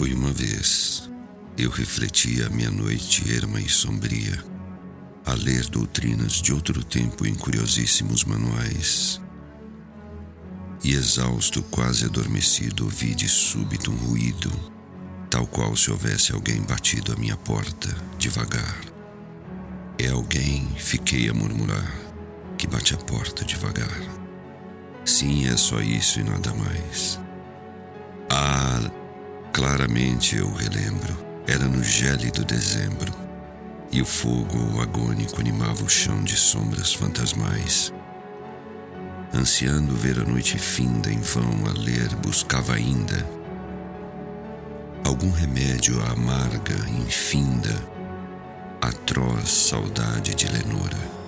Foi uma vez, eu refletia a minha noite erma e sombria, a ler doutrinas de outro tempo em curiosíssimos manuais. E exausto, quase adormecido, ouvi de súbito um ruído, tal qual se houvesse alguém batido à minha porta, devagar. É alguém, fiquei a murmurar, que bate a porta devagar. Sim, é só isso e nada mais. Claramente eu relembro. Era no gélido dezembro. E o fogo agônico animava o chão de sombras fantasmais. Ansiando ver a noite finda, em vão a ler, buscava ainda algum remédio à amarga, infinda, atroz saudade de Lenora.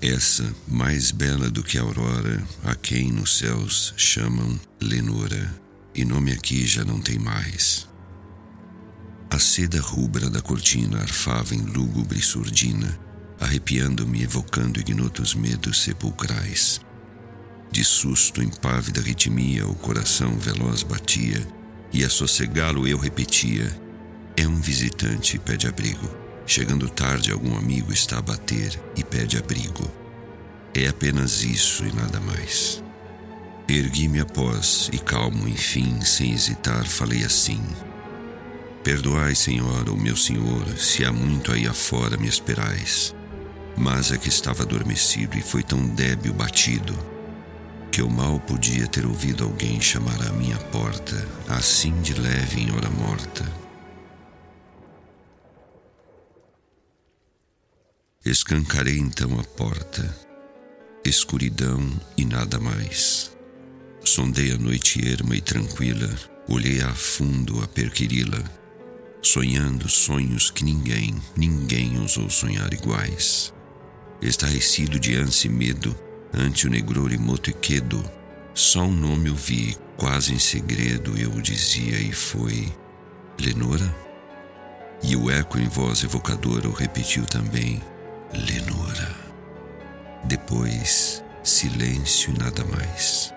Essa, mais bela do que a aurora, a quem nos céus chamam Lenora, e nome aqui já não tem mais. A seda rubra da cortina arfava em lúgubre surdina, arrepiando-me, evocando ignotos medos sepulcrais. De susto, impávida ritmia, o coração veloz batia, e a sossegá-lo eu repetia: É um visitante, pede abrigo. Chegando tarde, algum amigo está a bater e pede abrigo. É apenas isso e nada mais. Ergui-me após e calmo, enfim, sem hesitar, falei assim: Perdoai, Senhora, ou meu Senhor, se há muito aí afora me esperais. Mas é que estava adormecido e foi tão débil batido que eu mal podia ter ouvido alguém chamar à minha porta, assim de leve em hora morta. Escancarei então a porta, escuridão e nada mais. Sondei a noite erma e tranquila, olhei a fundo a perquiri-la, sonhando sonhos que ninguém, ninguém ousou sonhar iguais. Estarrecido de ânsia e medo, ante o negror imoto e quedo, só um nome ouvi, quase em segredo eu o dizia e foi Lenora? E o eco em voz evocadora o repetiu também, Lenora. Depois, silêncio e nada mais.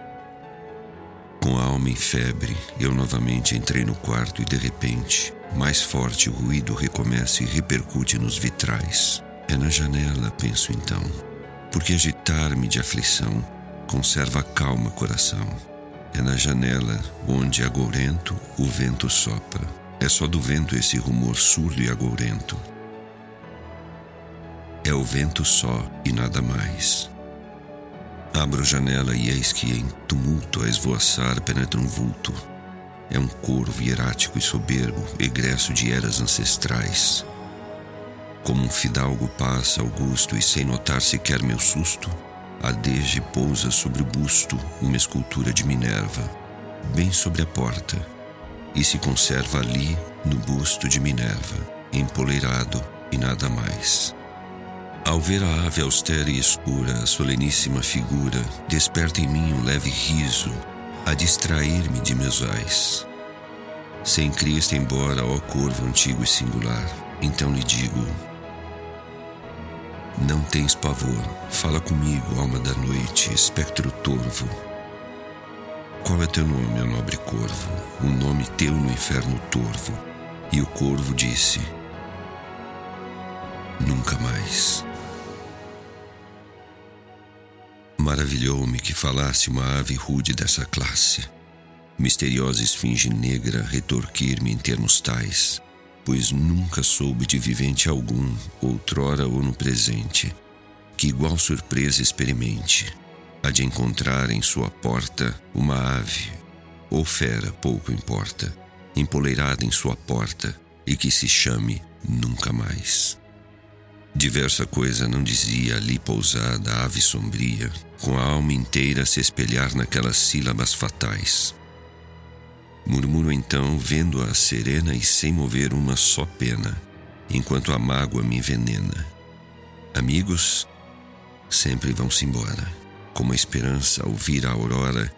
Com a alma em febre, eu novamente entrei no quarto e de repente, mais forte o ruído recomeça e repercute nos vitrais. É na janela, penso então, porque agitar-me de aflição conserva calma coração. É na janela onde agourento o vento sopra. É só do vento esse rumor surdo e agourento é o vento só e nada mais. Abro a janela e eis que em tumulto a esvoaçar penetra um vulto. É um corvo hierático e soberbo, egresso de eras ancestrais. Como um fidalgo passa augusto e sem notar sequer meu susto, adeja e pousa sobre o busto uma escultura de Minerva, bem sobre a porta, e se conserva ali no busto de Minerva, empoleirado e nada mais. Ao ver a ave austera e escura, a soleníssima figura, desperta em mim um leve riso, a distrair-me de meus ais. Sem Cristo, embora, ó corvo antigo e singular, então lhe digo: Não tens pavor, fala comigo, alma da noite, espectro torvo. Qual é teu nome, ó nobre corvo? Um nome teu no inferno torvo. E o corvo disse: Nunca mais. Maravilhou-me que falasse uma ave rude dessa classe. Misteriosa esfinge negra retorquir-me em termos tais, pois nunca soube de vivente algum, outrora ou no presente, que igual surpresa experimente, a de encontrar em sua porta uma ave, ou fera, pouco importa, empoleirada em sua porta, e que se chame nunca mais. Diversa coisa não dizia ali pousada a ave sombria, com a alma inteira a se espelhar naquelas sílabas fatais. Murmuro então, vendo-a serena e sem mover uma só pena, enquanto a mágoa me envenena. Amigos sempre vão-se embora, como a esperança ao vir a aurora,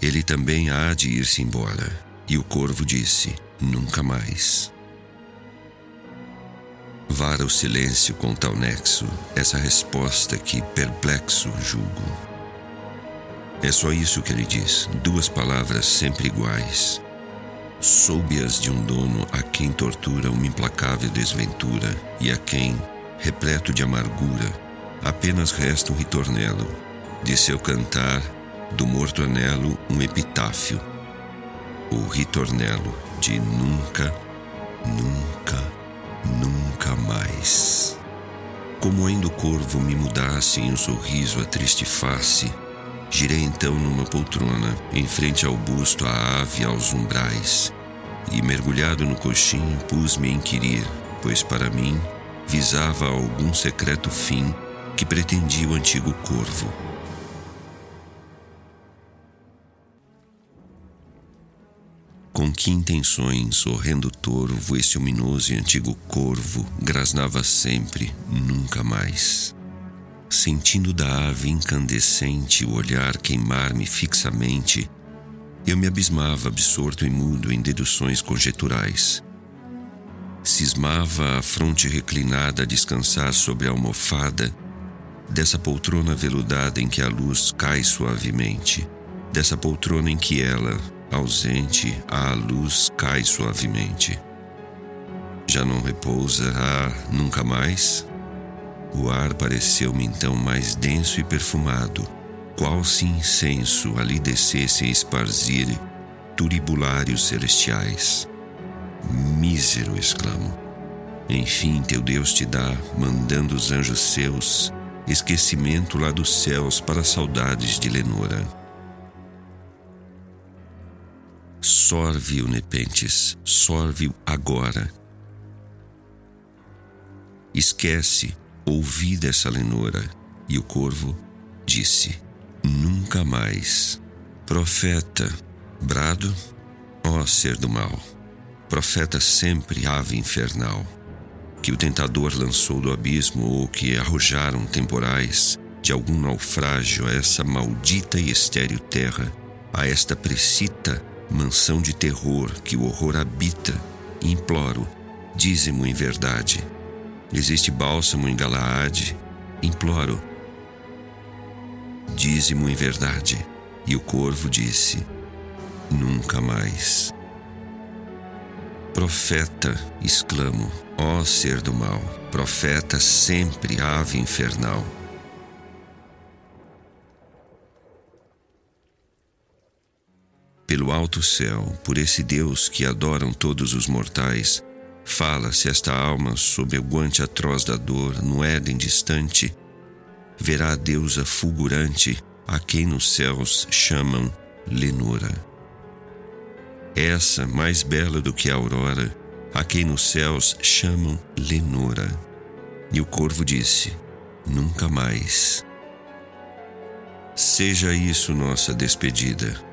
ele também há de ir-se embora. E o corvo disse: Nunca mais. Vara o silêncio com tal nexo, essa resposta que perplexo julgo. É só isso que ele diz, duas palavras sempre iguais. Soube-as de um dono a quem tortura uma implacável desventura e a quem, repleto de amargura, apenas resta um ritornelo, de seu cantar, do morto anelo, um epitáfio. O ritornelo de nunca, nunca, nunca mais. Como ainda o corvo me mudasse em um sorriso a triste face, Girei então numa poltrona, em frente ao busto, à ave aos umbrais, e mergulhado no coxim, pus-me a inquirir, pois para mim visava algum secreto fim que pretendia o antigo corvo. Com que intenções, horrendo torvo, esse ominoso e antigo corvo grasnava sempre, nunca mais sentindo da ave incandescente o olhar queimar-me fixamente, eu me abismava absorto e mudo em deduções conjeturais. Cismava a fronte reclinada a descansar sobre a almofada dessa poltrona veludada em que a luz cai suavemente, dessa poltrona em que ela, ausente, a luz cai suavemente. Já não repousa, ah, nunca mais? O ar pareceu-me então mais denso e perfumado, qual se incenso ali descesse a esparzir turibulários celestiais. Mísero, exclamo. Enfim, teu Deus te dá, mandando os anjos seus, esquecimento lá dos céus para saudades de Lenora. Sorve-o, Nepentes, sorve-o agora. Esquece, Ouvi dessa lenora, e o corvo disse: Nunca mais. Profeta, brado, ó ser do mal. Profeta sempre, ave infernal, que o tentador lançou do abismo ou que arrojaram temporais de algum naufrágio a essa maldita e estéril terra, a esta precita mansão de terror que o horror habita, imploro, dízimo em verdade Existe bálsamo em Galaade? Imploro. Dízimo em verdade. E o corvo disse: Nunca mais. Profeta, exclamo, ó ser do mal, profeta sempre ave infernal. Pelo alto céu, por esse Deus que adoram todos os mortais, Fala-se esta alma sob o guante atroz da dor, no Éden distante, verá a deusa fulgurante, a quem nos céus chamam Lenora. Essa, mais bela do que a aurora, a quem nos céus chamam Lenora. E o corvo disse: Nunca mais. Seja isso nossa despedida.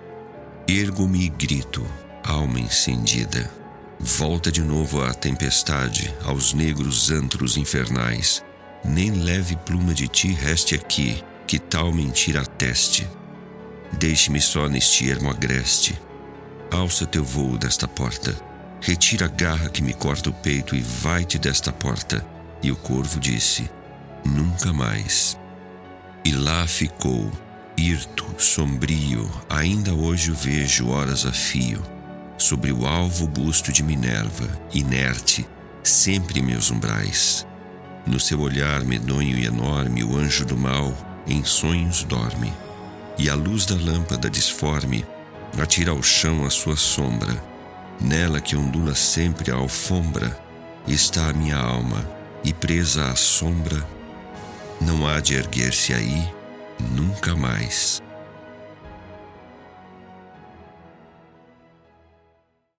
Ergo-me e grito, alma incendida. Volta de novo à tempestade, aos negros antros infernais. Nem leve pluma de ti reste aqui, que tal mentira ateste. Deixe-me só neste ermo agreste. Alça teu voo desta porta. Retira a garra que me corta o peito e vai-te desta porta. E o corvo disse: Nunca mais. E lá ficou, hirto, sombrio, ainda hoje o vejo horas a fio sobre o alvo busto de Minerva, inerte, sempre em meus umbrais. No seu olhar medonho e enorme, o anjo do mal em sonhos dorme, e a luz da lâmpada disforme atira ao chão a sua sombra. Nela que ondula sempre a alfombra, está a minha alma, e presa à sombra, não há de erguer-se aí nunca mais.